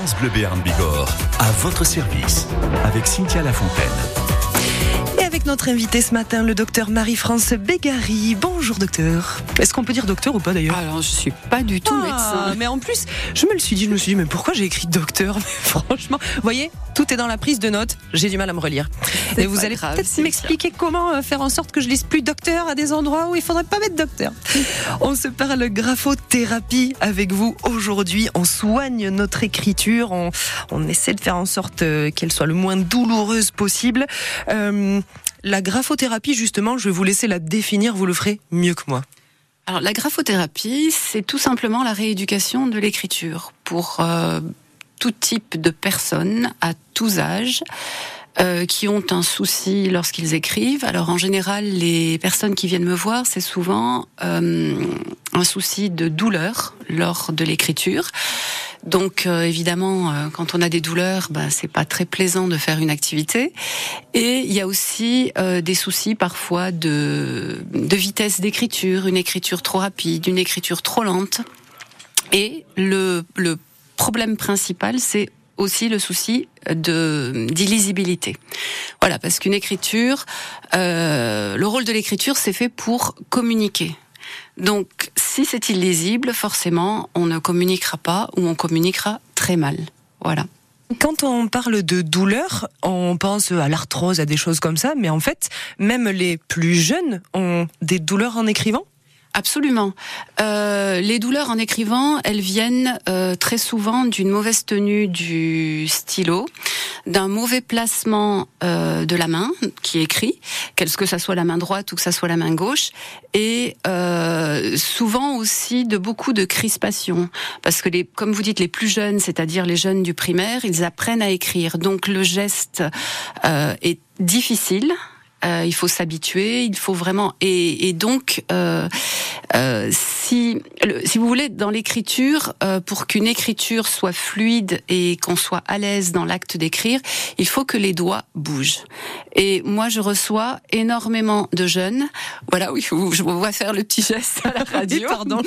France Bleu Béarn Bigorre, à votre service, avec Cynthia Lafontaine. Avec notre invité ce matin, le docteur Marie-France Bégary. Bonjour docteur. Est-ce qu'on peut dire docteur ou pas d'ailleurs? Alors je suis pas du tout Ah, médecin. Mais en plus, je me le suis dit, je me suis dit, mais pourquoi j'ai écrit docteur? Mais franchement, vous voyez, tout est dans la prise de notes. J'ai du mal à me relire. Et vous allez peut-être m'expliquer comment euh, faire en sorte que je lise plus docteur à des endroits où il faudrait pas mettre docteur. On se parle graphothérapie avec vous aujourd'hui. On soigne notre écriture. On, on essaie de faire en sorte euh, qu'elle soit le moins douloureuse possible. Euh, la graphothérapie, justement, je vais vous laisser la définir. Vous le ferez mieux que moi. Alors la graphothérapie, c'est tout simplement la rééducation de l'écriture pour euh, tout type de personnes à tous âges. Euh, qui ont un souci lorsqu'ils écrivent. Alors en général, les personnes qui viennent me voir, c'est souvent euh, un souci de douleur lors de l'écriture. Donc euh, évidemment, euh, quand on a des douleurs, ben, c'est pas très plaisant de faire une activité. Et il y a aussi euh, des soucis parfois de, de vitesse d'écriture, une écriture trop rapide, une écriture trop lente. Et le, le problème principal, c'est aussi le souci de d'illisibilité. Voilà, parce qu'une écriture, euh, le rôle de l'écriture, c'est fait pour communiquer. Donc, si c'est illisible, forcément, on ne communiquera pas ou on communiquera très mal. Voilà. Quand on parle de douleur, on pense à l'arthrose, à des choses comme ça, mais en fait, même les plus jeunes ont des douleurs en écrivant? Absolument. Euh, les douleurs en écrivant, elles viennent euh, très souvent d'une mauvaise tenue du stylo, d'un mauvais placement euh, de la main qui écrit, qu'est-ce que ça soit la main droite ou que ça soit la main gauche, et euh, souvent aussi de beaucoup de crispation, parce que les, comme vous dites, les plus jeunes, c'est-à-dire les jeunes du primaire, ils apprennent à écrire, donc le geste euh, est difficile. Euh, il faut s'habituer, il faut vraiment et, et donc euh, euh, si le- si vous voulez dans l'écriture euh, pour qu'une écriture soit fluide et qu'on soit à l'aise dans l'acte d'écrire, il faut que les doigts bougent. Et moi je reçois énormément de jeunes. Voilà, oui, je vous vois faire le petit geste à la radio. Pardon,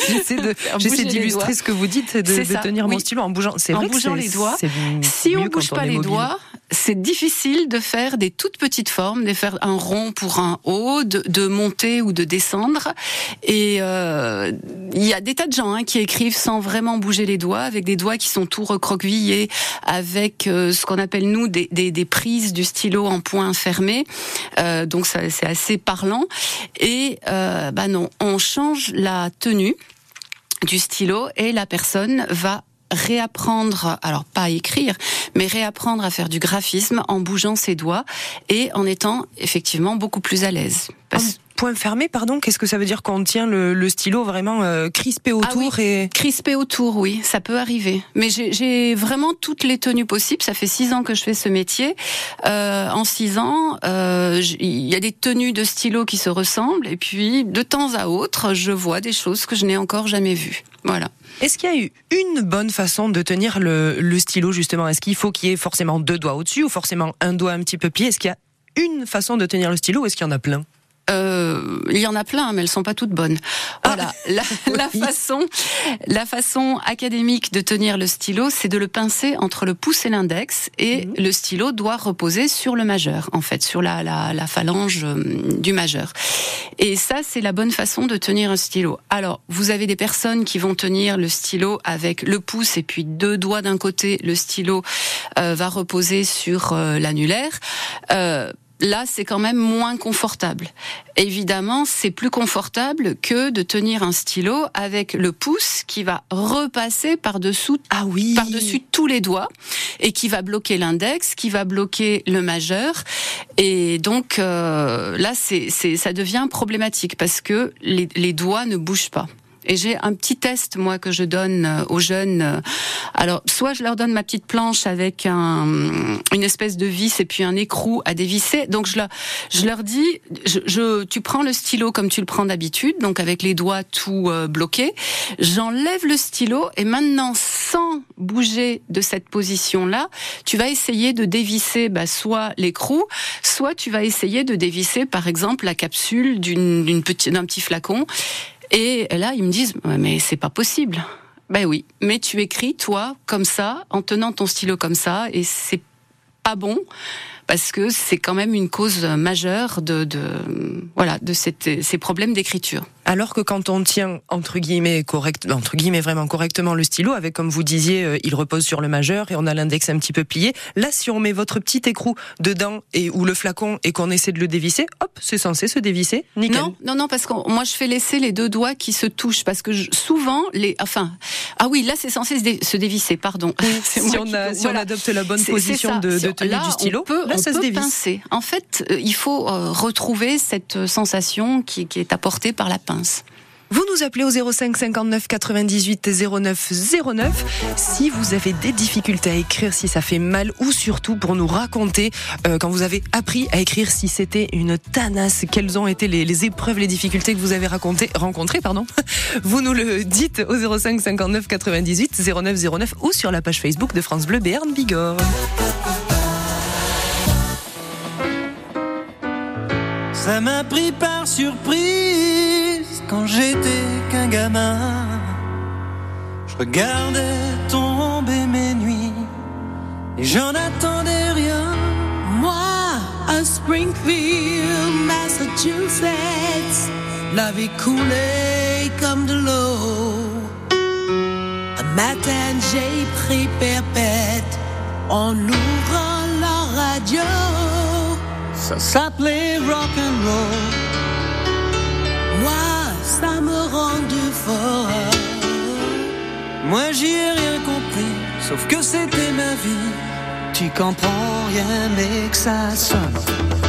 j'essaie d'illustrer ce que vous dites, de, tenir mon stylo en bougeant. C'est En vrai bougeant les doigts. Si on bouge pas les mobile. doigts, c'est difficile de faire des toutes petites formes, de faire un rond pour un haut, de, de monter ou de descendre. Et euh, il y a des tas de gens hein, qui écrivent sans vraiment bouger les doigts, avec des doigts qui sont tout recroquevillés, avec euh, ce qu'on appelle nous des, des, des prises du stylo en point fermé. Euh, donc ça, c'est assez parlant. Et euh, bah non, on change la tenue du stylo et la personne va réapprendre, alors pas à écrire, mais réapprendre à faire du graphisme en bougeant ses doigts et en étant effectivement beaucoup plus à l'aise. Point fermé, pardon, qu'est-ce que ça veut dire qu'on tient le, le stylo vraiment euh, crispé autour et Crispé autour, oui, ça peut arriver. Mais j'ai- vraiment toutes les tenues possibles. Ça fait six ans que je fais ce métier. Euh, en six ans, euh, il y a des tenues de stylo qui se ressemblent. Et puis, de temps à autre, je vois des choses que je n'ai encore jamais vues. Voilà. Est-ce qu'il y a eu une bonne façon de tenir le, le stylo justement? Est-ce qu'il faut qu'il y ait forcément deux doigts au-dessus ou forcément un doigt un petit peu plié? Est-ce qu'il y a une façon de tenir le stylo ou est-ce qu'il y en a plein? Euh, il y en a plein, mais elles sont pas toutes bonnes. Voilà, la, la Oui. façon, la façon académique de tenir le stylo, c'est de le pincer entre le pouce et l'index, et le stylo doit reposer sur le majeur, en fait, sur la, la, la phalange euh, du majeur. Et ça, c'est la bonne façon de tenir un stylo. Alors, vous avez des personnes qui vont tenir le stylo avec le pouce et puis deux doigts d'un côté, le stylo euh, va reposer sur euh, l'annulaire. Là, c'est quand même moins confortable. Évidemment, c'est plus confortable que de tenir un stylo avec le pouce qui va repasser par-dessous Ah oui par-dessus tous les doigts et qui va bloquer l'index, qui va bloquer le majeur. Et donc euh, là, c'est, c'est, ça devient problématique parce que les, les doigts ne bougent pas. Et j'ai un petit test moi que je donne euh, aux jeunes. Alors soit je leur donne ma petite planche avec un, une espèce de vis et puis un écrou à dévisser. Donc je leur, je leur dis, je, je- tu prends le stylo comme tu le prends d'habitude, donc avec les doigts tout euh, bloqués. J'enlève le stylo et maintenant sans bouger de cette position-là, tu vas essayer de dévisser bah, soit l'écrou, soit tu vas essayer de dévisser par exemple la capsule d'une petite, d'un petit flacon. Et là, ils me disent, mais c'est pas possible. Ben oui, mais tu écris toi comme ça, en tenant ton stylo comme ça, et c'est pas bon parce que c'est quand même une cause majeure de, de voilà de cette, ces problèmes d'écriture. Alors que quand on tient entre guillemets correct, entre guillemets vraiment correctement le stylo, avec comme vous disiez, euh, il repose sur le majeur et on a l'index un petit peu plié. Là, si on met votre petit écrou dedans et ou le flacon et qu'on essaie de le dévisser, hop, c'est censé se dévisser. Nickel. Non, non, non, parce que moi je fais laisser les deux doigts qui se touchent parce que souvent les, enfin, ah oui, là c'est censé se, dévisser, pardon. si, on, a, si on, adopte la bonne position de, de, tenue du stylo, on peut, là ça se dévisse. Pincer. En fait, euh, il faut euh, retrouver cette sensation qui, qui est apportée par la pince. Vous nous appelez au 05 59 98 09 09 si vous avez des difficultés à écrire, si ça fait mal ou surtout pour nous raconter euh, quand vous avez appris à écrire si c'était une tanasse, quelles ont été les, les, épreuves, les difficultés que vous avez raconté, rencontrées. Pardon. Vous nous le dites au 05 59 98 09 09 ou sur la page Facebook de France Bleu Béarn Bigorre. Ça m'a pris par surprise quand j'étais qu'un gamin. Je regardais tomber mes nuits et j'en attendais rien. Moi, à Springfield, Massachusetts, la vie coulait comme de l'eau. Un matin, j'ai pris perpète en ouvrant la radio. Ça s'appelait rock and roll. Moi, ça me rendu fort. Moi j'y ai rien compris, sauf que c'était ma vie. Tu comprends rien, mais que ça sonne.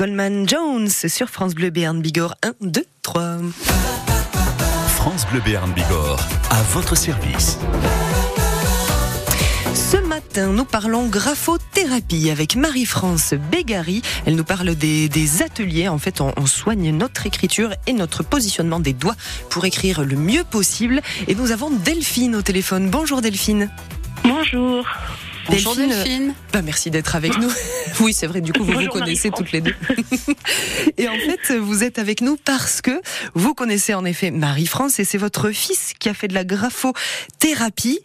Goldman Jones sur France Bleu Béarn Bigorre 1, 2, 3. France Bleu Béarn Bigorre, à votre service. Ce matin, nous parlons graphothérapie avec Marie-France Bégary. Elle nous parle des, des ateliers. En fait, on, on soigne notre écriture et notre positionnement des doigts pour écrire le mieux possible. Et nous avons Delphine au téléphone. Bonjour Delphine. Bonjour. Bonjour Delphine. Bah, merci d'être avec nous. Oui, c'est vrai, du coup, vous vous Bonjour, connaissez Marie-France. toutes les deux. et en fait, vous êtes avec nous parce que vous connaissez en effet Marie-France et c'est votre fils qui a fait de la graphothérapie.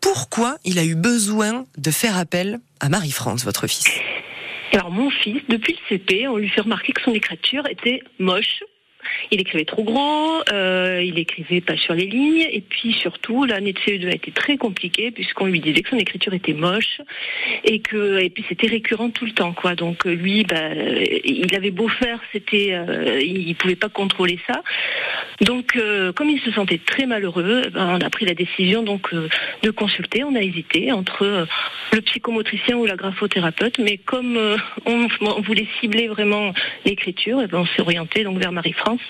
Pourquoi il a eu besoin de faire appel à Marie-France, votre fils? Alors mon fils, depuis le CP, on lui fait remarquer que son écriture était moche. Il écrivait trop grand, euh, il écrivait pas sur les lignes, et puis surtout l'année de CE2 a été très compliquée puisqu'on lui disait que son écriture était moche et que et puis c'était récurrent tout le temps quoi. Donc euh, lui, bah, il avait beau faire, c'était, euh, il pouvait pas contrôler ça. Donc euh, comme il se sentait très malheureux, eh ben, on a pris la décision donc de consulter. On a hésité entre le psychomotricien ou la graphothérapeute, mais comme euh, on, on voulait cibler vraiment l'écriture, eh ben, on s'est orienté donc vers Marie-France,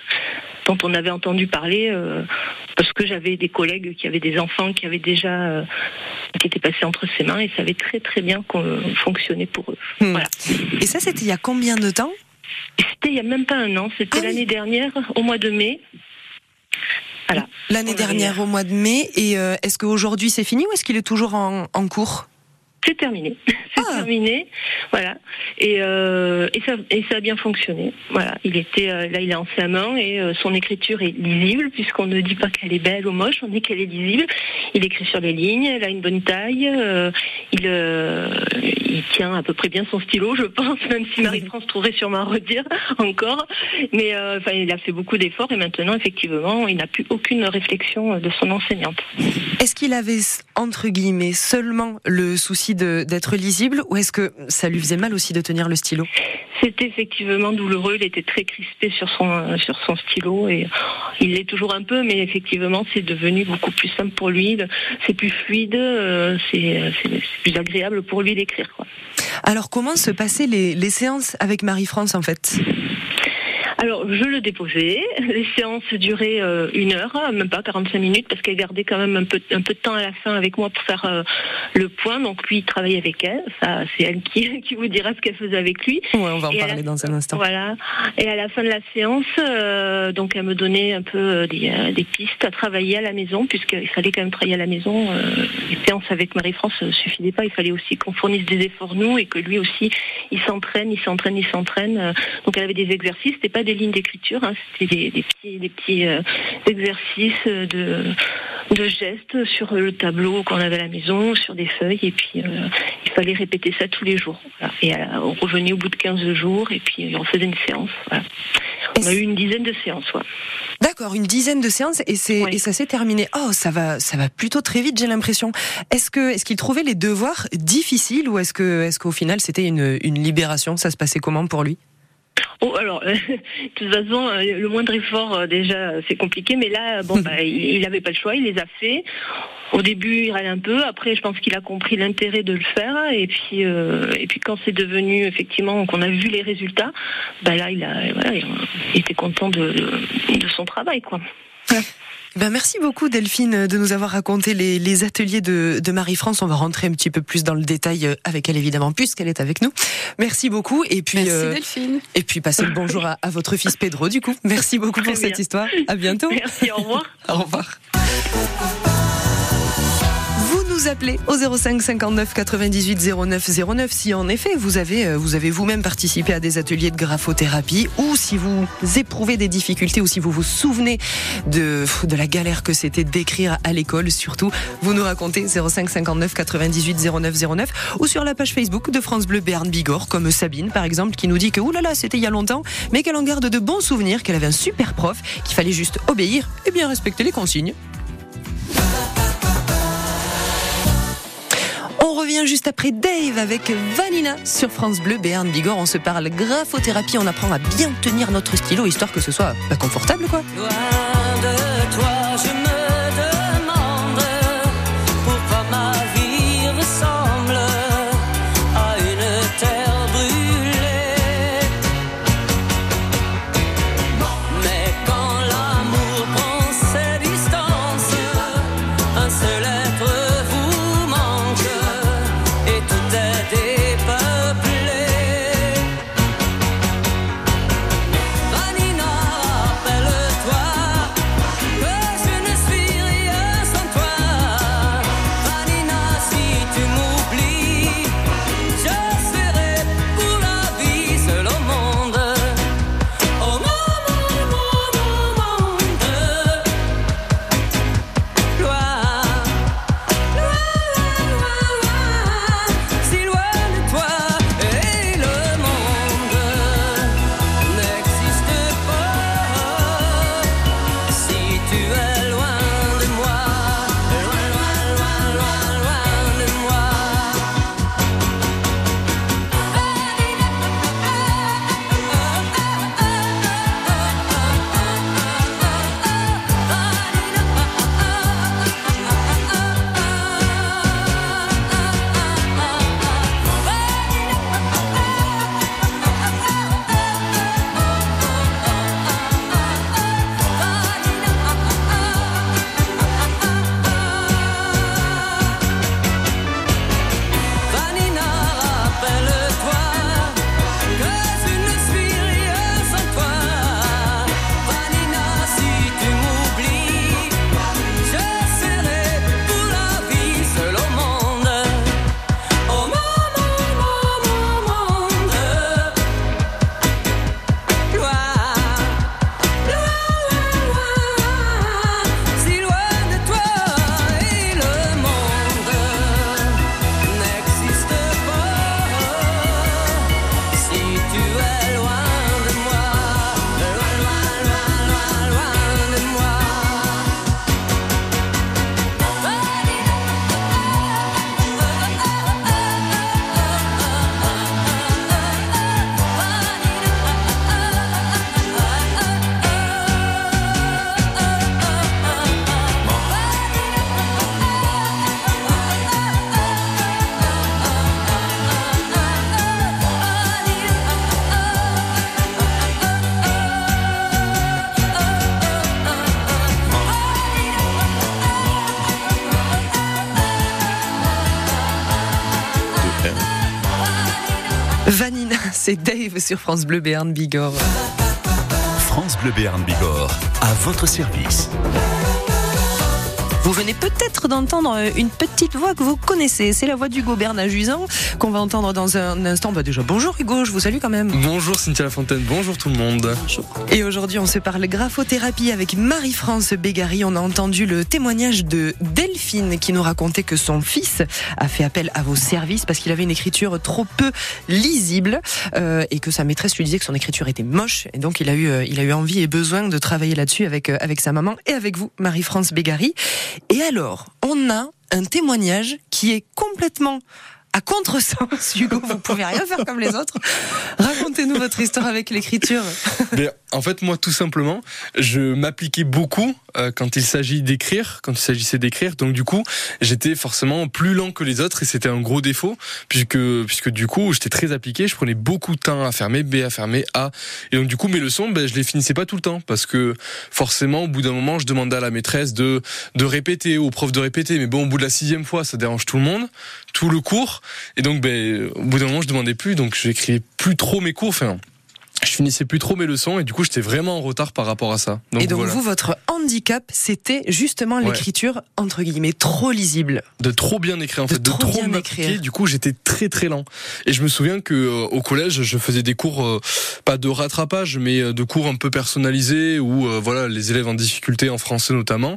dont on avait entendu parler euh, parce que j'avais des collègues qui avaient des enfants qui avaient déjà euh, qui étaient passés entre ses mains et savaient très très bien qu'on fonctionnait pour eux. Hmm. Voilà. Et ça, c'était il y a combien de temps? C'était il y a même pas un an, c'était Ah oui. l'année dernière, au mois de mai. L'année dernière, au mois de mai. Et euh, est-ce qu'aujourd'hui c'est fini ou est-ce qu'il est toujours en, en cours? C'est terminé. C'est Ah. terminé. Voilà. Et, euh, et, ça, et ça a bien fonctionné. Voilà. Il était euh, là, il est en CM1 et euh, son écriture est lisible puisqu'on ne dit pas qu'elle est belle ou moche, on dit qu'elle est lisible. Il écrit sur les lignes, elle a une bonne taille. il, il tient à peu près bien son stylo, je pense, même si Marie-France trouverait sûrement à redire encore. Mais enfin, il a fait beaucoup d'efforts et maintenant, effectivement, il n'a plus aucune réflexion de son enseignante. Est-ce qu'il avait, entre guillemets, seulement le souci d'être lisible ou est-ce que ça lui faisait mal aussi de tenir le stylo? C'était effectivement douloureux. Il était très crispé sur son sur son stylo et il l'est toujours un peu, mais effectivement, c'est devenu beaucoup plus simple pour lui. C'est plus fluide, euh, c'est plus agréable pour lui d'écrire. Alors, comment se passaient les, les séances avec Marie-France en fait? Alors, je le déposais. Les séances duraient euh, une heure, même pas 45 minutes, parce qu'elle gardait quand même un peu, un peu de temps à la fin avec moi pour faire euh, le point. Donc, lui, il travaillait avec elle. Ça, c'est elle qui, qui vous dira ce qu'elle faisait avec lui. Ouais, on va en Et parler la- dans un instant. Voilà. Et à la fin de la séance, euh, donc elle me donnait un peu des, des pistes à travailler à la maison, puisqu'il fallait quand même travailler à la maison. Les séances avec Marie-France ne suffisaient pas. Il fallait aussi qu'on fournisse des efforts nous et que lui aussi, il s'entraîne, il s'entraîne, il s'entraîne. Donc elle avait des exercices. C'était pas des lignes d'écriture, hein, c'était des, des petits, des petits euh, exercices de de gestes sur le tableau qu'on avait à la maison, sur des feuilles, et puis euh, il fallait répéter ça tous les jours. Voilà. Et euh, on revenait au bout de 15 jours, et puis on faisait une séance. Voilà. On a eu une dizaine de séances. ouais. D'accord, une dizaine de séances et, c'est, Oui. et ça s'est terminé. Oh, ça va, ça va plutôt très vite, j'ai l'impression. Est-ce que, est-ce qu'il trouvait les devoirs difficiles ou est-ce que, est-ce qu'au final c'était une, une libération? Ça se passait comment pour lui? Oh, alors, de toute façon, euh, le moindre effort, euh, déjà, c'est compliqué, mais là, bon, bah, il n'avait pas le choix, il les a fait. Au début, il râlait un peu. Après, je pense qu'il a compris l'intérêt de le faire. Et puis, euh, et puis quand c'est devenu effectivement qu'on a vu les résultats, bah là, il a, voilà, il était content de, de, de son travail, quoi. Ben merci beaucoup Delphine de nous avoir raconté les, les ateliers de, de Marie-France. On va rentrer un petit peu plus dans le détail euh, avec elle évidemment puisqu'elle est avec nous. Merci beaucoup et puis Merci euh, Delphine. et puis passez le bonjour à, à votre fils Pedro du coup. Merci beaucoup pour cette histoire. À bientôt. Merci, au revoir. Au revoir. Nous appelez au 05 59 98 09 09 si en effet vous avez euh, vous avez vous-même participé à des ateliers de graphothérapie ou si vous éprouvez des difficultés ou si vous vous souvenez de de la galère que c'était d'écrire à l'école surtout vous nous racontez 05 59 98 09 09 ou sur la page Facebook de France Bleu Béarn Bigorre comme Sabine par exemple qui nous dit que oulala c'était il y a longtemps mais qu'elle en garde de bons souvenirs qu'elle avait un super prof qu'il fallait juste obéir et bien respecter les consignes On revient juste après Dave avec Vanina sur France Bleu Béarn Bigorre. On se parle graphothérapie, on apprend à bien tenir notre stylo histoire que ce soit pas confortable quoi. Sur France Bleu Béarn Bigorre. France Bleu Béarn Bigorre, à votre service. Vous venez peut-être d'entendre une petite voix que vous connaissez. C'est la voix d'Hugo Bernard-Juisan qu'on va entendre dans un instant. Bah déjà, bonjour Hugo, je vous salue quand même. Bonjour Cynthia Lafontaine, bonjour tout le monde. Et aujourd'hui, on se parle graphothérapie avec Marie-France Bégary. On a entendu le témoignage de Delphine qui nous racontait que son fils a fait appel à vos services parce qu'il avait une écriture trop peu lisible euh, et que sa maîtresse lui disait que son écriture était moche. Et donc, il a eu, euh, il a eu envie et besoin de travailler là-dessus avec, euh, avec sa maman et avec vous, Marie-France Bégary. Et alors, on a un témoignage qui est complètement à contresens, Hugo, vous pouvez rien faire comme les autres. Racontez-nous votre histoire avec l'écriture. En fait, moi, tout simplement, je m'appliquais beaucoup euh, quand il s'agit d'écrire, quand il s'agissait d'écrire. Donc, du coup, j'étais forcément plus lent que les autres et c'était un gros défaut puisque, puisque du coup, j'étais très appliqué. Je prenais beaucoup de temps à faire mes B, à faire mes A. Et donc, du coup, mes leçons, ben, je les finissais pas tout le temps parce que forcément, au bout d'un moment, je demandais à la maîtresse de, de répéter, au prof de répéter. Mais bon, au bout de la sixième fois, ça dérange tout le monde, tout le cours. Et donc, ben, au bout d'un moment, je demandais plus. Donc, j'écrivais plus trop mes cours. Enfin, je finissais plus trop mes leçons et du coup j'étais vraiment en retard par rapport à ça. et donc voilà. vous, votre handicap, c'était justement Ouais. l'écriture entre guillemets trop lisible. de trop bien écrire en De fait, de trop trop, bien m'appliquer. écrire. Du coup, j'étais très très lent. Et je me souviens que euh, au collège, je faisais des cours euh, pas de rattrapage, mais euh, de cours un peu personnalisés où euh, voilà les élèves en difficulté en français notamment.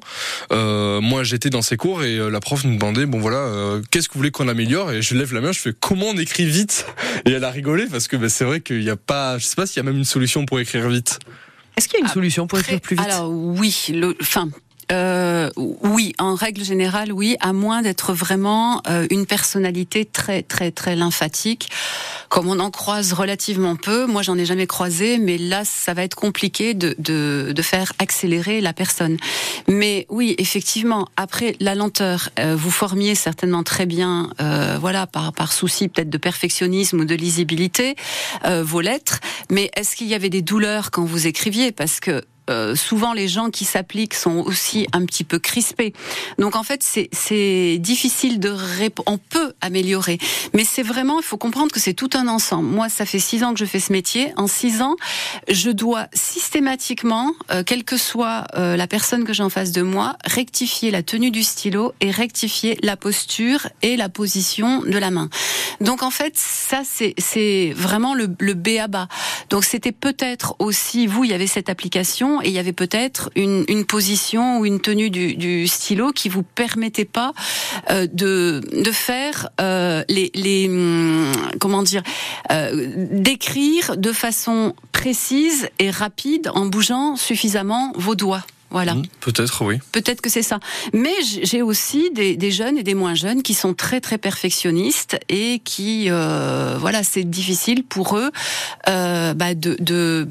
Euh, moi, j'étais dans ces cours et euh, la prof nous demandait bon voilà euh, qu'est-ce que vous voulez qu'on améliore? Et je lève la main, je fais comment on écrit vite? Et elle a rigolé parce que bah, c'est vrai qu'il n'y a pas, je sais pas s'il y a même une solution pour écrire vite. Est-ce qu'il y a une solution pour écrire plus vite? Alors oui, le, enfin. Euh, oui, en règle générale, oui, à moins d'être vraiment euh, une personnalité très très très lymphatique, comme on en croise relativement peu. Moi, j'en ai jamais croisé, mais là, ça va être compliqué de, de, de faire accélérer la personne. Mais oui, effectivement, après la lenteur, euh, vous formiez certainement très bien, euh, voilà, par par souci peut-être de perfectionnisme ou de lisibilité, euh, vos lettres. Mais est-ce qu'il y avait des douleurs quand vous écriviez? Parce que euh, souvent les gens qui s'appliquent sont aussi un petit peu crispés. Donc en fait, c'est- difficile de rép- On peut améliorer, mais c'est vraiment, il faut comprendre que c'est tout un ensemble. Moi, ça fait six ans que je fais ce métier. En six ans, je dois systématiquement, euh, quelle que soit euh, la personne que j'ai en face de moi, rectifier la tenue du stylo et rectifier la posture et la position de la main. Donc en fait, ça c'est c'est vraiment le, le B à bas. Donc c'était peut-être aussi vous, il y avait cette application et il y avait peut-être une, une position ou une tenue du, du stylo qui vous permettait pas euh, de de faire euh, les les hum, comment dire euh, d'écrire de façon précise et rapide en bougeant suffisamment vos doigts. Voilà. Hmm, Peut-être oui. Peut-être que c'est ça. Mais j'ai aussi des, des jeunes et des moins jeunes qui sont très très perfectionnistes et qui, euh, voilà, c'est difficile pour eux euh, bah, de, de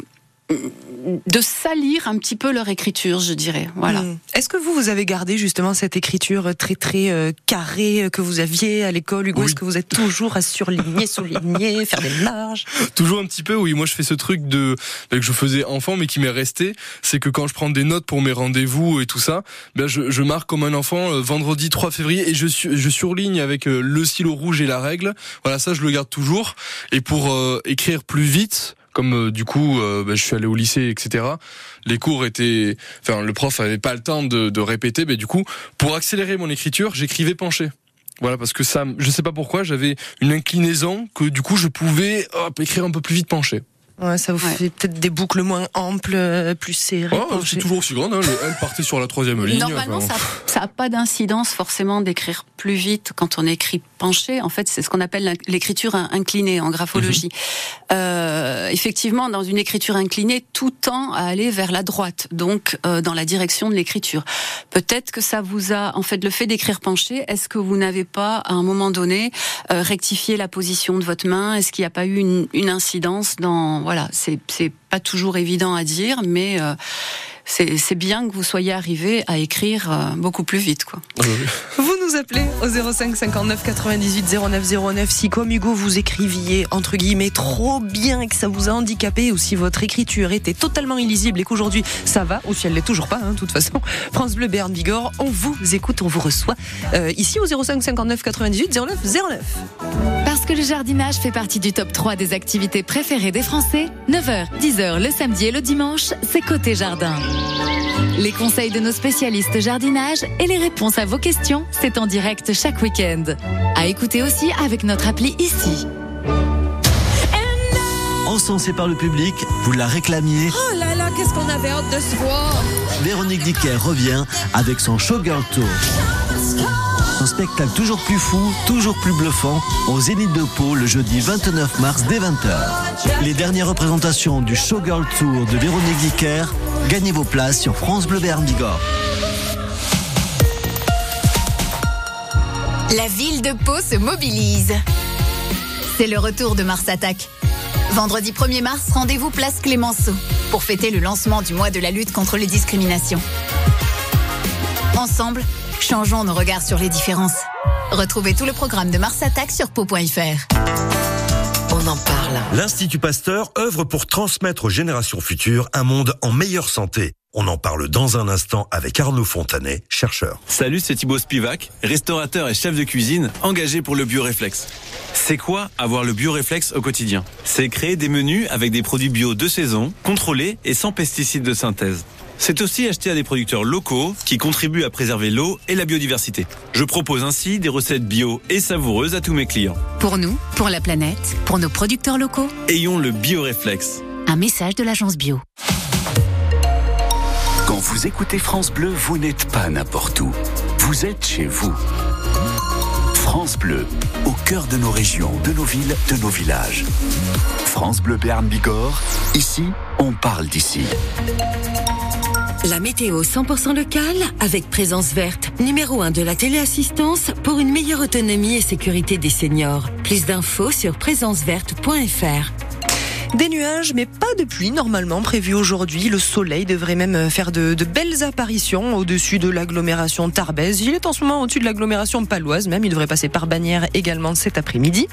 de salir un petit peu leur écriture, je dirais. Voilà. Hmm. Est-ce que vous, vous avez gardé justement cette écriture très très euh, carrée euh, que vous aviez à l'école, Hugo? Oui. Est-ce que vous êtes toujours à surligner, souligner, faire des marges? Toujours un petit peu, oui. Moi, je fais ce truc de ben, que je faisais enfant, mais qui m'est resté. C'est que quand je prends des notes pour mes rendez-vous et tout ça, ben je, je marque comme un enfant euh, vendredi 3 février et je, je surligne avec euh, le stylo rouge et la règle. Voilà, ça, je le garde toujours. Et pour euh, écrire plus vite. Comme euh, du coup, euh, ben, je suis allé au lycée, etc. Les cours étaient, enfin, le prof avait pas le temps de, répéter. Mais du coup, pour accélérer mon écriture, j'écrivais penché. Voilà, parce que ça, je sais pas pourquoi, j'avais une inclinaison que du coup je pouvais écrire un peu plus vite penché. Ouais, ça vous Ouais. fait peut-être des boucles moins amples, euh, plus serrées. Oh, penchées. c'est toujours aussi grande, hein. le L partait sur la troisième ligne. Normalement, enfin, ça n'a pas d'incidence forcément d'écrire plus vite quand on écrit penché. En fait, c'est ce qu'on appelle l'écriture in- inclinée en graphologie. Euh, effectivement, dans une écriture inclinée, tout tend à aller vers la droite, donc euh, dans la direction de l'écriture. Peut-être que ça vous a, en fait, le fait d'écrire penché, est-ce que vous n'avez pas, à un moment donné, euh, rectifié la position de votre main? Est-ce qu'il n'y a pas eu une, une incidence dans... Voilà, c'est c'est pas toujours évident à dire, mais... euh, c'est c'est bien que vous soyez arrivé à écrire euh, beaucoup plus vite, quoi. euh, Vous nous appelez au 05 59 98 09 09 si comme Hugo vous écriviez entre guillemets trop bien et que ça vous a handicapé ou si votre écriture était totalement illisible et qu'aujourd'hui ça va ou si elle l'est toujours pas hein, de toute façon France Bleu Berne Bigorre on vous écoute on vous reçoit euh, ici au 05 59 98 09 09 Parce que le jardinage fait partie du top 3 des activités préférées des Français, 9h, 10h le samedi et le dimanche, c'est côté jardin. Les conseils de nos spécialistes jardinage et les réponses à vos questions, c'est en direct chaque week-end. À écouter aussi avec notre appli ici. Encensée par le public, vous la réclamiez. Oh là là, qu'est-ce qu'on avait hâte de se voir. Véronique Dicker revient avec son Showgirl Tour. Un spectacle toujours plus fou, toujours plus bluffant, au Zénith de Pau le jeudi 29 mars dès 20h. Les dernières représentations du Showgirl Tour de Véronique Dicker, gagnez vos places sur France Bleu Béarn Bigorre. La ville de Pau se mobilise. C'est le retour de Mars Attack. Vendredi 1er mars, rendez-vous place Clémenceau pour fêter le lancement du mois de la lutte contre les discriminations. Ensemble, changeons nos regards sur les différences. Retrouvez tout le programme de Mars Attack sur pau.fr. On en parle. L'Institut Pasteur œuvre pour transmettre aux générations futures un monde en meilleure santé. On en parle dans un instant avec Arnaud Fontanet, chercheur. Salut, c'est Thibaut Spivak, restaurateur et chef de cuisine engagé pour le bioréflexe. C'est quoi avoir le bioréflexe au quotidien? C'est créer des menus avec des produits bio de saison, contrôlés et sans pesticides de synthèse. C'est aussi acheter à des producteurs locaux qui contribuent à préserver l'eau et la biodiversité. Je propose ainsi des recettes bio et savoureuses à tous mes clients. Pour nous, pour la planète, pour nos producteurs locaux, Ayons le bioréflexe. un message de l'agence bio. Quand vous écoutez France Bleu, vous n'êtes pas n'importe où. Vous êtes chez vous. France Bleu, au cœur de nos régions, de nos villes, de nos villages. France Bleu Béarn Bigorre, ici, on parle d'ici. La météo 100% locale avec Présence Verte, numéro 1 de la téléassistance pour une meilleure autonomie et sécurité des seniors. Plus d'infos sur présenceverte.fr. Des nuages, mais pas de pluie normalement prévu aujourd'hui. Le soleil devrait même faire de, belles apparitions au-dessus de l'agglomération Tarbèze. Il est en ce moment au-dessus de l'agglomération paloise, même il devrait passer par Bagnères également cet après-midi.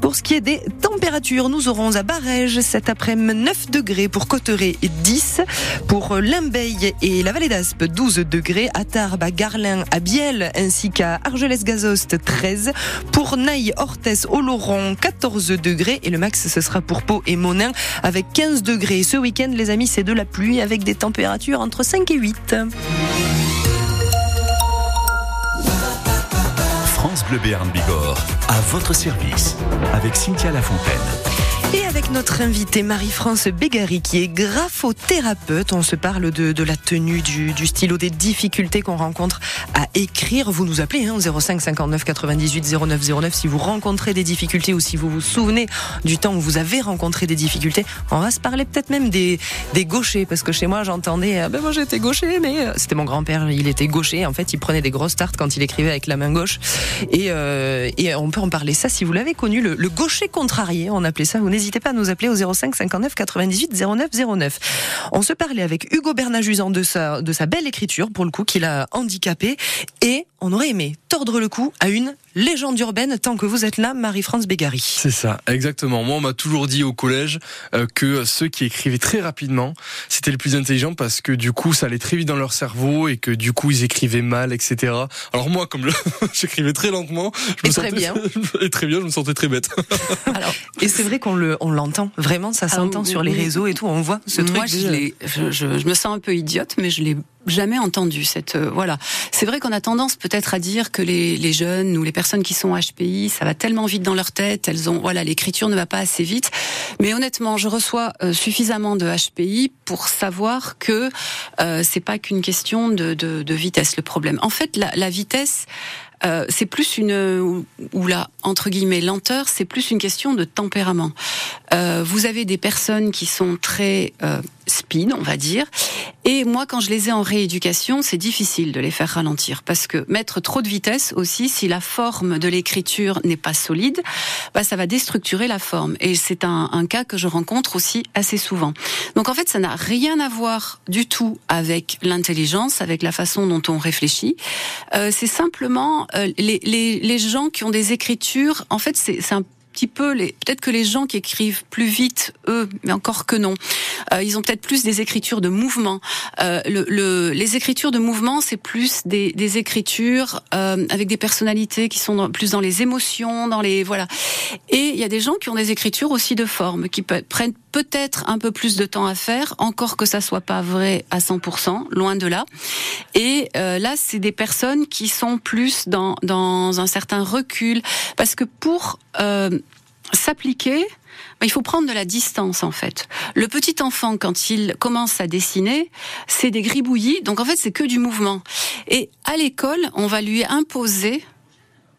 Pour ce qui est des températures, nous aurons à Barège cet après-midi 9 degrés pour Cotteret et 10. Pour Limbeil et la vallée d'Aspe 12 degrés. À Tarbes, à Garlin, à Biel ainsi qu'à Argelès-Gazost 13. Pour Naï, Orthès, Oloron 14 degrés. Et le max ce sera pour Pau et Avec 15 degrés. Ce week-end, les amis, c'est de la pluie avec des températures entre 5 et 8. France Bleu Béarn Bigorre, à votre service, avec Cynthia Lafontaine. Et avec notre invitée Marie-France Bégary, qui est graphothérapeute, on se parle de, de la tenue du, du stylo, des difficultés qu'on rencontre à écrire. Vous nous appelez hein, 05 59 98 09 09 si vous rencontrez des difficultés ou si vous vous souvenez du temps où vous avez rencontré des difficultés. On va se parler peut-être même des, des gauchers, parce que chez moi j'entendais, ah ben moi j'étais gaucher, mais euh, c'était mon grand-père, il était gaucher. En fait, il prenait des grosses tartes quand il écrivait avec la main gauche. Et, euh, et on peut en parler ça si vous l'avez connu, le, le gaucher contrarié, on appelait ça. Vous n'hésitez pas à nous appeler au 05 59 98 09 09. On se parlait avec Hugo Bernajuzan de sa, de sa belle écriture, pour le coup, qu'il a handicapé. Et on aurait aimé tordre le cou à une légende urbaine tant que vous êtes là, Marie-France Bégary. C'est ça, exactement. Moi, on m'a toujours dit au collège euh, que ceux qui écrivaient très rapidement, c'était les plus intelligents parce que du coup, ça allait très vite dans leur cerveau et que du coup, ils écrivaient mal, etc. Alors moi, comme je- j'écrivais très lentement, je Et me très sentais bien. et très bien, je me sentais très bête. Et c'est vrai qu'on le, on l'entend. Vraiment, ça s'entend sur les réseaux et tout. On voit ce truc. Moi, je, de- l'ai- je, je- je me sens un peu idiote, mais je l'ai jamais entendu. Cette euh, voilà, c'est vrai qu'on a tendance peut-être à dire que les, les jeunes ou les personnes qui sont HPI, ça va tellement vite dans leur tête, elles ont voilà, l'écriture ne va pas assez vite. Mais honnêtement, je reçois euh, suffisamment de HPI pour savoir que euh, c'est pas qu'une question de, de, de vitesse le problème. En fait, la, la vitesse. Euh, c'est plus une ou- ou la entre guillemets lenteur, c'est plus une question de tempérament. Euh, vous avez des personnes qui sont très euh, speed, on va dire, et moi quand je les ai en rééducation, c'est difficile de les faire ralentir parce que mettre trop de vitesse aussi, si la forme de l'écriture n'est pas solide, bah ça va déstructurer la forme. Et c'est un, un cas que je rencontre aussi assez souvent. Donc en fait, ça n'a rien à voir du tout avec l'intelligence, avec la façon dont on réfléchit. Euh, c'est simplement euh, les, les, les gens qui ont des écritures. En fait, c'est c'est un peu peut-être que les gens qui écrivent plus vite, eux, mais encore que non, euh, ils ont peut-être plus des écritures de mouvement. Euh, le, le- les écritures de mouvement, c'est plus des, des écritures euh, avec des personnalités qui sont plus dans les émotions, dans les voilà. Et il y a des gens qui ont des écritures aussi de forme, qui prennent peut-être un peu plus de temps à faire, encore que ça soit pas vrai à 100%, loin de là. Et euh, là, c'est des personnes qui sont plus dans, un certain recul, parce que pour euh, s'appliquer, il faut prendre de la distance en fait. Le petit enfant, quand il commence à dessiner, c'est des gribouillis, donc en fait c'est que du mouvement. Et à l'école, on va lui imposer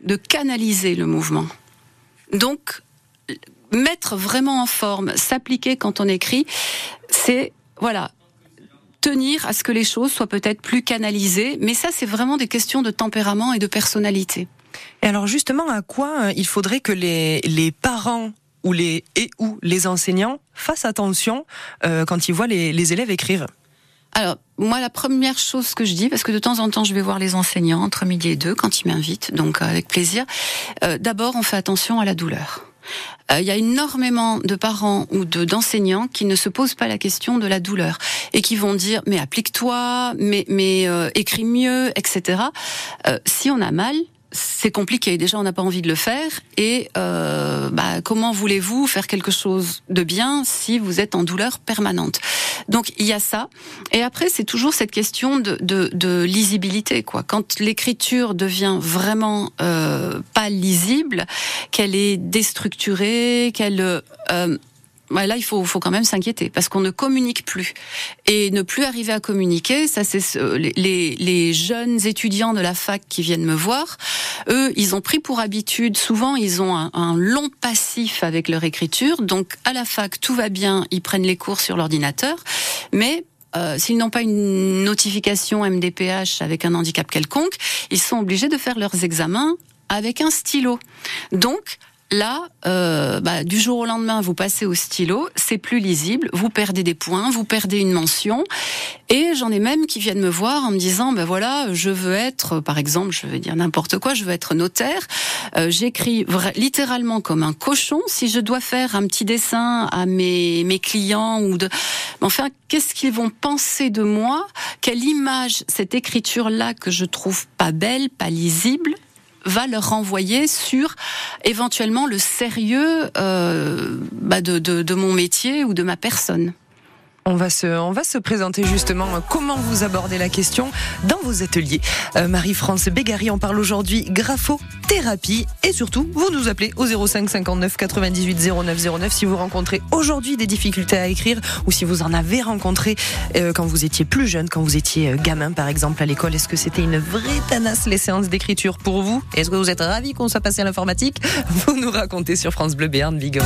de canaliser le mouvement. Donc, mettre vraiment en forme, s'appliquer quand on écrit, c'est voilà tenir à ce que les choses soient peut-être plus canalisées. Mais ça, c'est vraiment des questions de tempérament et de personnalité. Et alors justement, à quoi euh, il faudrait que les, les parents ou les et ou les enseignants fassent attention euh, quand ils voient les, les élèves écrire? Alors, moi, la première chose que je dis, parce que de temps en temps, je vais voir les enseignants entre midi et deux quand ils m'invitent, donc euh, avec plaisir. euh, D'abord, on fait attention à la douleur. Euh, Il y a énormément de parents ou de d'enseignants qui ne se posent pas la question de la douleur et qui vont dire mais applique-toi, mais mais euh, écris mieux, etc. Euh, si on a mal, c'est compliqué. Déjà, on n'a pas envie de le faire. Et euh, bah, comment voulez-vous faire quelque chose de bien si vous êtes en douleur permanente? Donc, il y a ça. Et après, c'est toujours cette question de, de, de lisibilité. Quoi. Quand l'écriture devient vraiment euh, pas lisible, qu'elle est déstructurée, qu'elle... Euh, là, il faut, faut quand même s'inquiéter parce qu'on ne communique plus. Et ne plus arriver à communiquer, ça, c'est ce- les, les, les jeunes étudiants de la fac qui viennent me voir. Eux, ils ont pris pour habitude, souvent, ils ont un, un long passif avec leur écriture. Donc, à la fac, tout va bien, ils prennent les cours sur l'ordinateur. Mais euh, s'ils n'ont pas une notification MDPH avec un handicap quelconque, ils sont obligés de faire leurs examens avec un stylo. Donc, Là, euh, bah, du jour au lendemain, vous passez au stylo, c'est plus lisible, vous perdez des points, vous perdez une mention, et j'en ai même qui viennent me voir en me disant, ben voilà, je veux être, par exemple, je vais dire n'importe quoi, je veux être notaire, euh, j'écris littéralement comme un cochon. Si je dois faire un petit dessin à mes mes clients ou de, enfin, qu'est-ce qu'ils vont penser de moi? Quelle image cette écriture là que je trouve pas belle, pas lisible va leur renvoyer sur éventuellement le sérieux euh, bah, de, mon métier ou de ma personne. On va se, on va se présenter justement comment vous abordez la question dans vos ateliers. Euh, Marie-France Bégary, on parle aujourd'hui graphothérapie et surtout, vous nous appelez au 05 59 98 09 09 si vous rencontrez aujourd'hui des difficultés à écrire ou si vous en avez rencontré euh, quand vous étiez plus jeune, quand vous étiez euh, gamin par exemple à l'école. Est-ce que c'était une vraie tanasse les séances d'écriture pour vous? Est-ce que vous êtes ravi qu'on soit passé à l'informatique? Vous nous racontez sur France Bleu Béarn Vigo.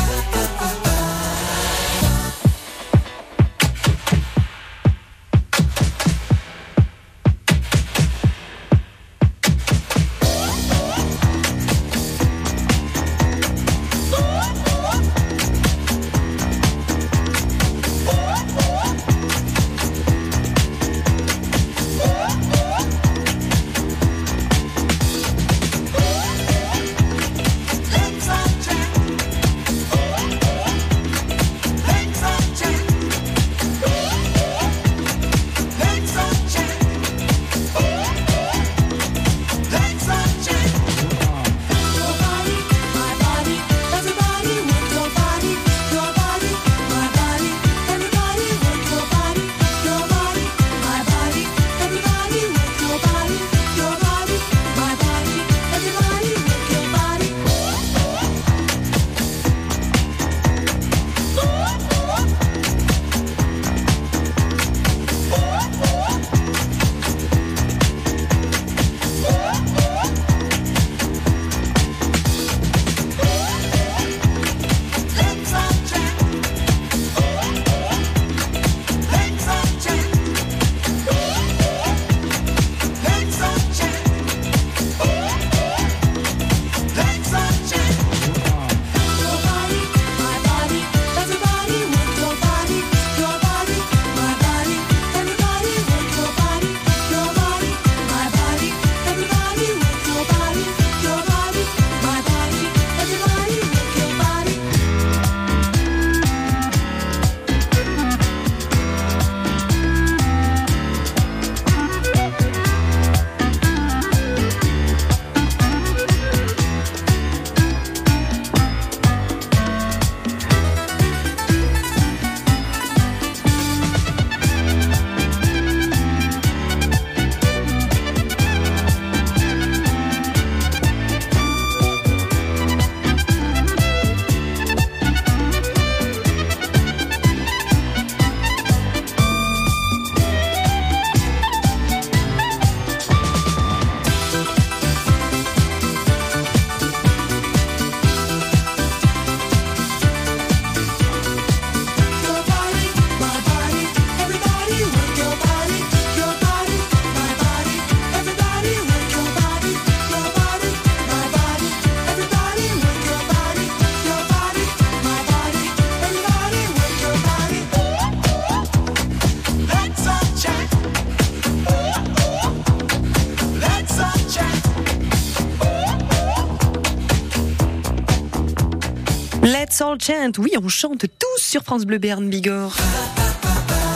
Oui, on chante tous sur France Bleu Béarn Bigorre.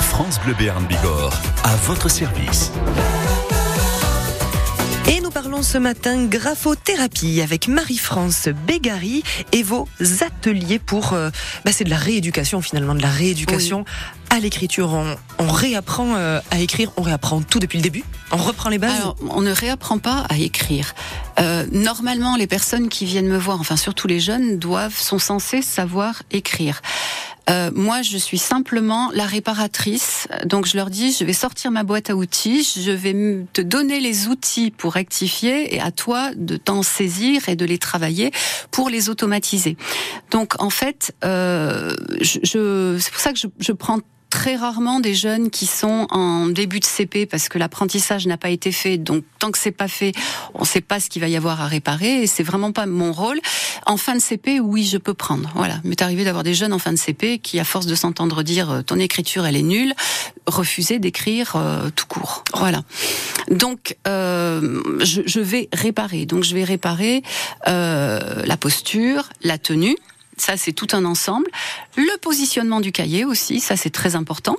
France Bleu Béarn Bigorre, à votre service. Et nous parlons ce matin graphothérapie avec Marie-France Bégary et vos ateliers pour... euh, bah, c'est de la rééducation finalement, de la rééducation à l'écriture. On, réapprend euh, à écrire, on réapprend tout depuis le début, on reprend les bases. Alors, on ne réapprend pas à écrire. Euh, normalement, les personnes qui viennent me voir, enfin surtout les jeunes, doivent, sont censés savoir écrire. Euh, moi, je suis simplement la réparatrice. Donc, je leur dis, je vais sortir ma boîte à outils, je vais te donner les outils pour rectifier et à toi de t'en saisir et de les travailler pour les automatiser. Donc, en fait, euh, je, je- c'est pour ça que je, je prends très rarement des jeunes qui sont en début de CP parce que l'apprentissage n'a pas été fait. Donc tant que c'est pas fait, on ne sait pas ce qu'il va y avoir à réparer et c'est vraiment pas mon rôle. En fin de CP, oui, je peux prendre. Voilà, m'est arrivé d'avoir des jeunes en fin de CP qui, à force de s'entendre dire euh, ton écriture elle est nulle, refusaient d'écrire euh, tout court. Voilà. Donc euh, je, je vais réparer. Donc je vais réparer euh, la posture, la tenue. Ça, c'est tout un ensemble. Le positionnement du cahier aussi, ça c'est très important.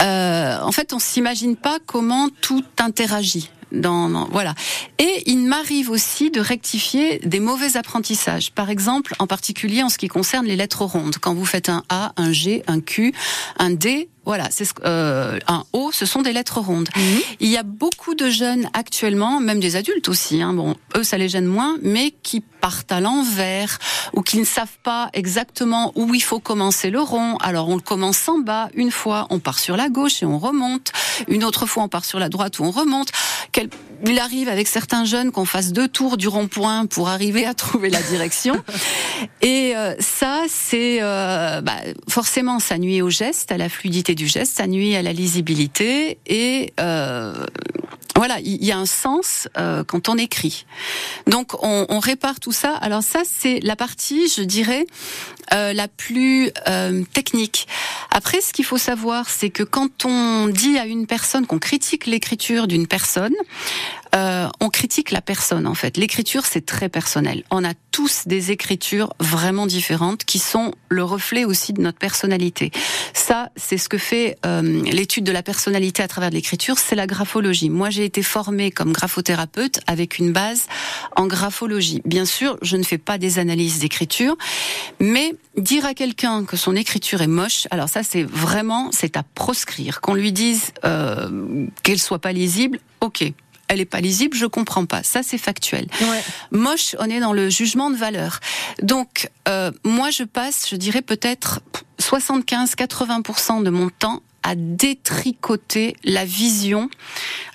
Euh, en fait, on s'imagine pas comment tout interagit. Dans, dans- voilà. Et il m'arrive aussi de rectifier des mauvais apprentissages. Par exemple, en particulier en ce qui concerne les lettres rondes. Quand vous faites un A, un G, un Q, un D, voilà, c'est ce- euh, un O, ce sont des lettres rondes. Il y a beaucoup de jeunes actuellement, même des adultes aussi. Hein, bon, eux, ça les gêne moins, mais qui partent à l'envers ou qui ne savent pas exactement où il faut commencer le rond. Alors on le commence en bas une fois, on part sur la gauche et on remonte. Une autre fois, on part sur la droite ou on remonte. Il arrive avec certains jeunes qu'on fasse deux tours du rond-point pour arriver à trouver la direction. Et euh, ça, c'est euh, bah, forcément, ça nuit au geste, à la fluidité du geste, ça nuit à la lisibilité et euh, voilà, il y a un sens euh, quand on écrit. Donc on, on répare tout ça. Alors ça, c'est la partie, je dirais, euh, la plus euh, technique. Après, ce qu'il faut savoir, c'est que quand on dit à une personne qu'on critique l'écriture d'une personne, euh, on critique la personne en fait. L'écriture, c'est très personnel. On a tous des écritures vraiment différentes qui sont le reflet aussi de notre personnalité. Ça, c'est ce que fait euh, l'étude de la personnalité à travers l'écriture, c'est la graphologie. Moi, j'ai été formée comme graphothérapeute avec une base en graphologie. Bien sûr, je ne fais pas des analyses d'écriture, mais dire à quelqu'un que son écriture est moche, alors ça, c'est vraiment, c'est à proscrire. Qu'on lui dise euh, qu'elle soit pas lisible, ok elle est pas lisible, je comprends pas. Ça, c'est factuel. Moche, on est dans le jugement de valeur. Donc, euh, moi, je passe, je dirais peut-être 75-80% de mon temps à détricoter la vision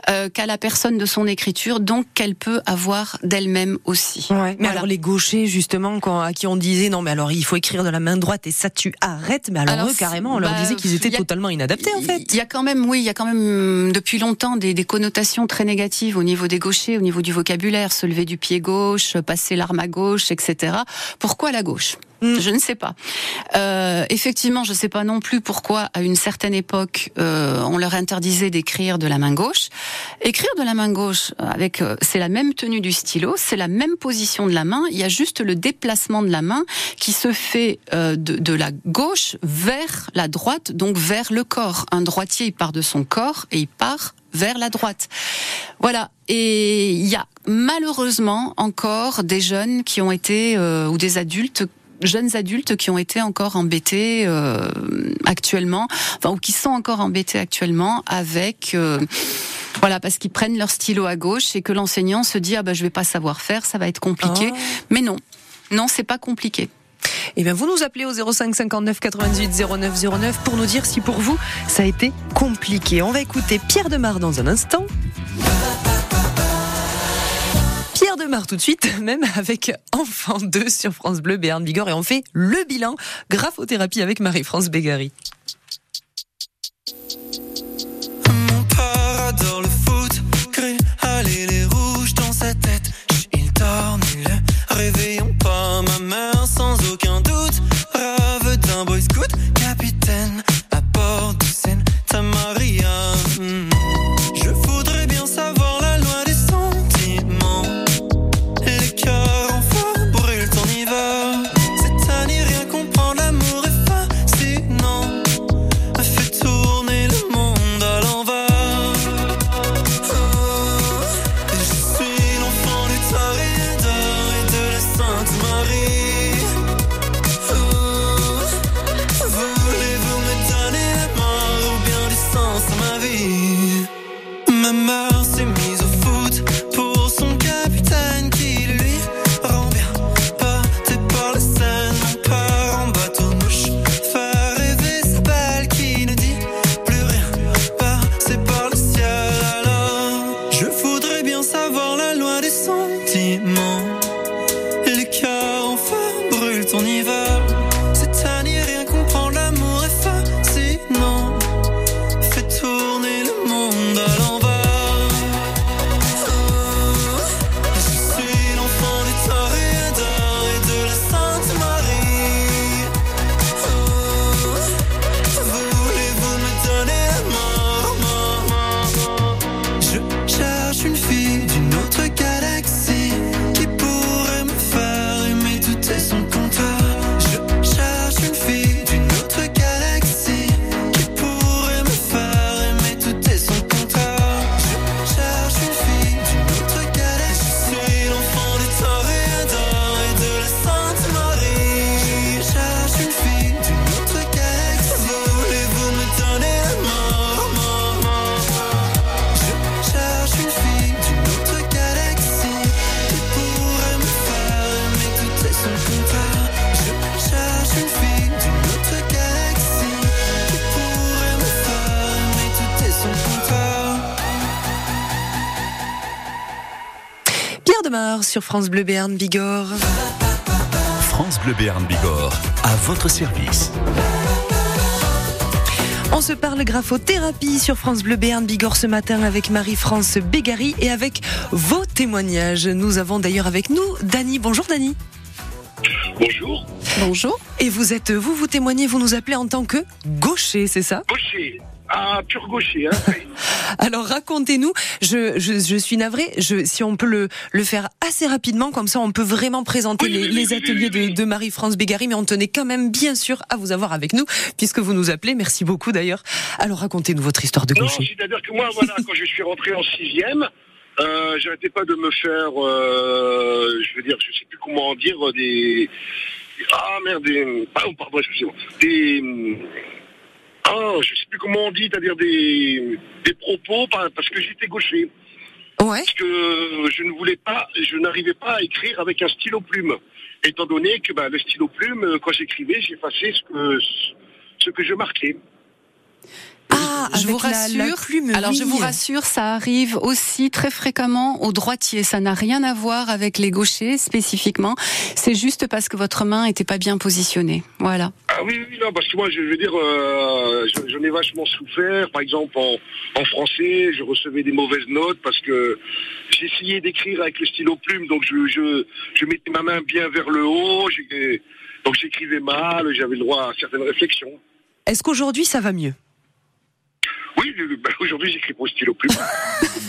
euh, qu'a la personne de son écriture, donc qu'elle peut avoir d'elle-même aussi. Ouais, mais alors les gauchers justement quand, à qui on disait non mais alors il faut écrire de la main droite et ça tu arrêtes mais alors, Alors, eux carrément on leur bah, disait qu'ils étaient a- totalement inadaptés en fait. Il y a quand même, oui, il y a quand même hum, depuis longtemps des, des connotations très négatives au niveau des gauchers, au niveau du vocabulaire, se lever du pied gauche, passer l'arme à gauche, etc. Pourquoi la gauche? Je ne sais pas. Euh, effectivement, je ne sais pas non plus pourquoi à une certaine époque euh, on leur interdisait d'écrire de la main gauche. Écrire de la main gauche avec, euh, c'est la même tenue du stylo, c'est la même position de la main. Il y a juste le déplacement de la main qui se fait euh, de, de la gauche vers la droite, donc vers le corps. Un droitier, il part de son corps et il part vers la droite. Voilà. Et il y a malheureusement encore des jeunes qui ont été euh, ou des adultes jeunes adultes qui ont été encore embêtés euh, actuellement, enfin ou qui sont encore embêtés actuellement avec euh, voilà parce qu'ils prennent leur stylo à gauche et que l'enseignant se dit ah bah je vais pas savoir faire, ça va être compliqué. Mais non, non c'est pas compliqué. Eh bien, vous nous appelez au 05 59 98 09 09 pour nous dire si pour vous ça a été compliqué. On va écouter Pierre Demar dans un instant. Pierre Demar tout de suite, même avec Enfant 2 sur France Bleu, Béarn Bigorre, et on fait le bilan graphothérapie avec Marie-France tête. Sur France Bleu Béarn Bigorre. France Bleu Béarn Bigorre, à votre service. On se parle graphothérapie sur France Bleu Béarn Bigorre ce matin avec Marie-France Bégary et avec vos témoignages. Nous avons d'ailleurs avec nous Dany. Bonjour Dany. Bonjour. Bonjour. Et vous êtes, vous, vous témoignez, vous nous appelez en tant que gaucher, c'est ça? Gaucher. Ah, pur gaucher. Hein. Alors racontez-nous, je, je, je suis navrée, je, si on peut le, le faire assez rapidement, comme ça on peut vraiment présenter les, les ateliers de, de Marie-France Bégary, mais on tenait quand même bien sûr à vous avoir avec nous, puisque vous nous appelez, merci beaucoup d'ailleurs. Alors racontez-nous votre histoire de gaucher. c'est-à-dire que moi, voilà, quand je suis rentré en sixième, euh, j'arrêtais pas de me faire, euh, je veux dire, je sais plus comment dire, des... Ah merde, des... Ah, pardon, excusez-moi. Des... Ah, je sais plus comment on dit, c'est-à-dire des, des propos, par- parce que j'étais gaucher. Parce que je ne voulais pas, je n'arrivais pas à écrire avec un stylo plume. Étant donné que bah, le stylo plume, euh, quand j'écrivais, j'effaçais ce que, ce que je marquais. Ah, je vous avec rassure. la alors je vous rassure, ça arrive aussi très fréquemment aux droitiers. Ça n'a rien à voir avec les gauchers spécifiquement. C'est juste parce que votre main était pas bien positionnée. Voilà. Ah oui, oui, non, parce que moi, je veux dire, euh, j'en- ai vachement souffert. Par exemple, en, en français, je recevais des mauvaises notes parce que j'essayais d'écrire avec le stylo plume, donc je, je, je mettais ma main bien vers le haut, j'ai- donc j'écrivais mal, j'avais le droit à certaines réflexions. Est-ce qu'aujourd'hui ça va mieux? Oui, bah, aujourd'hui, j'écris pour le stylo plume.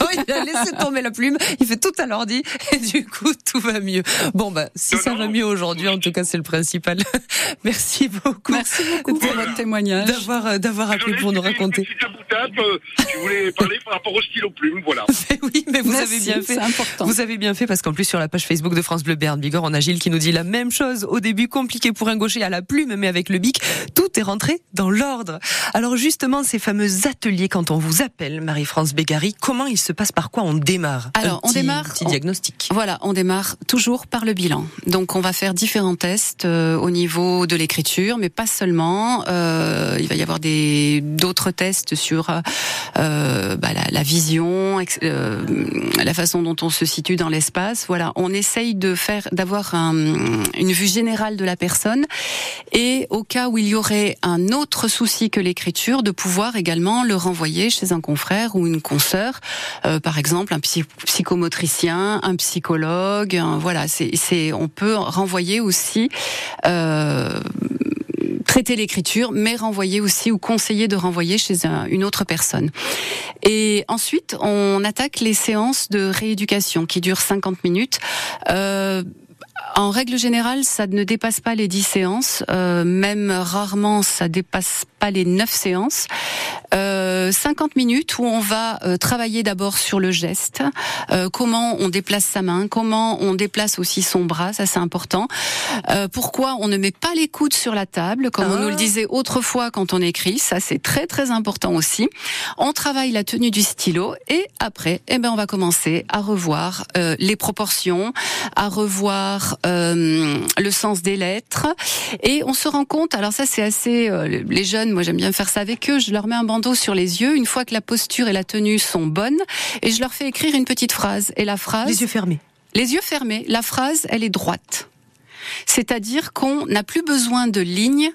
Oh, il a laissé tomber la plume, il fait tout à l'ordi et du coup tout va mieux. Bon bah si ça va mieux aujourd'hui, en tout cas c'est le principal. Merci beaucoup. Merci beaucoup pour votre témoignage. D'avoir euh, d'avoir appelé pour nous raconter. Euh, je voulais parler par rapport au stylo plume, voilà. oui, mais vous Merci, avez bien fait. c'est important. Vous avez bien fait parce qu'en plus sur la page Facebook de France Bleu Béarn Bigorre, on a Gilles qui nous dit la même chose. Au début compliqué pour un gaucher à la plume, mais avec le bic, tout est rentré dans l'ordre. Alors justement, ces fameux ateliers, quand on vous appelle Marie-France Bégary, comment il se passe? Par quoi on démarre? Alors, on démarre. Petit on- diagnostic. Voilà, on démarre toujours par le bilan. Donc, on va faire différents tests euh, au niveau de l'écriture, mais pas seulement. Euh, il va y avoir des d'autres tests sur euh, bah, la, la vision, la façon dont on se situe dans l'espace. Voilà, on essaye de faire, d'avoir un- une vue générale de la personne, et au cas où il y aurait un autre souci que l'écriture, de pouvoir également le renvoyer chez un confrère ou une consoeur, euh, par exemple un psy- psychomotricien, un psychologue. voilà, c'est, on peut renvoyer aussi. Euh, traiter l'écriture, mais renvoyer aussi ou conseiller de renvoyer chez un- une autre personne. Et ensuite, on attaque les séances de rééducation qui durent 50 minutes. Euh, en règle générale, ça ne dépasse pas les 10 séances, euh, même rarement ça dépasse pas les 9 séances. Euh, 50 minutes où on va euh, travailler d'abord sur le geste, euh, comment on déplace sa main, comment on déplace aussi son bras, ça c'est important. Euh, pourquoi on ne met pas les coudes sur la table, comme on nous le disait autrefois quand on écrit, ça c'est très très important aussi. On travaille la tenue du stylo et après, eh ben on va commencer à revoir euh, les proportions, à revoir euh, le sens des lettres et on se rend compte. Alors ça c'est assez euh, les jeunes, moi j'aime bien faire ça avec eux. Je leur mets un bandeau sur les yeux une fois que la posture et la tenue sont bonnes et je leur fais écrire une petite phrase et la phrase Les yeux fermés. les yeux fermés, la phrase, elle est droite. C'est-à-dire qu'on n'a plus besoin de ligne,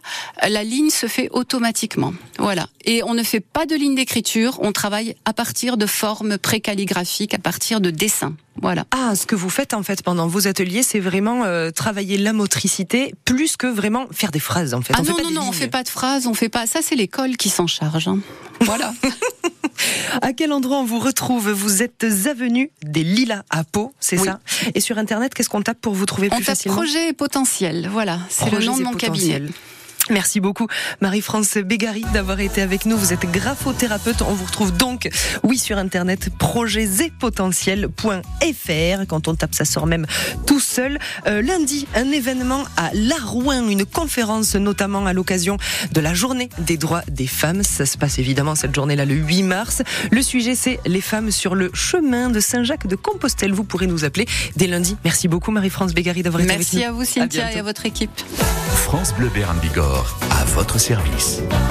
la ligne se fait automatiquement. Voilà. Et on ne fait pas de ligne d'écriture, on travaille à partir de formes précalligraphiques, à partir de dessins. Voilà. Ah, ce que vous faites en fait pendant vos ateliers, c'est vraiment euh, travailler la motricité plus que vraiment faire des phrases en fait. Ah on fait non, pas non, non, on lignes. fait pas de phrases, on fait pas. Ça, c'est l'école qui s'en charge. hein. Voilà. À quel endroit on vous retrouve Vous êtes avenue des Lilas à Pau, c'est Oui. ça Et sur internet, qu'est-ce qu'on tape pour vous trouver On plus tape facilement projet et potentiel. Voilà. C'est le nom de mon cabinet. Merci beaucoup Marie-France Bégary d'avoir été avec nous. Vous êtes graphothérapeute. On vous retrouve donc, oui, sur internet, projetsetpotentiels.fr. Quand on tape, ça sort même tout seul. Euh, lundi, un événement à Larouin, une conférence notamment à l'occasion de la journée des droits des femmes. Ça se passe évidemment cette journée-là le 8 mars. Le sujet, c'est les femmes sur le chemin de Saint-Jacques de Compostelle. Vous pourrez nous appeler dès lundi. Merci beaucoup Marie-France Bégary d'avoir été avec nous. Merci à vous, Cynthia, et à votre équipe. France Bleu Béarn Bigorre, à votre service.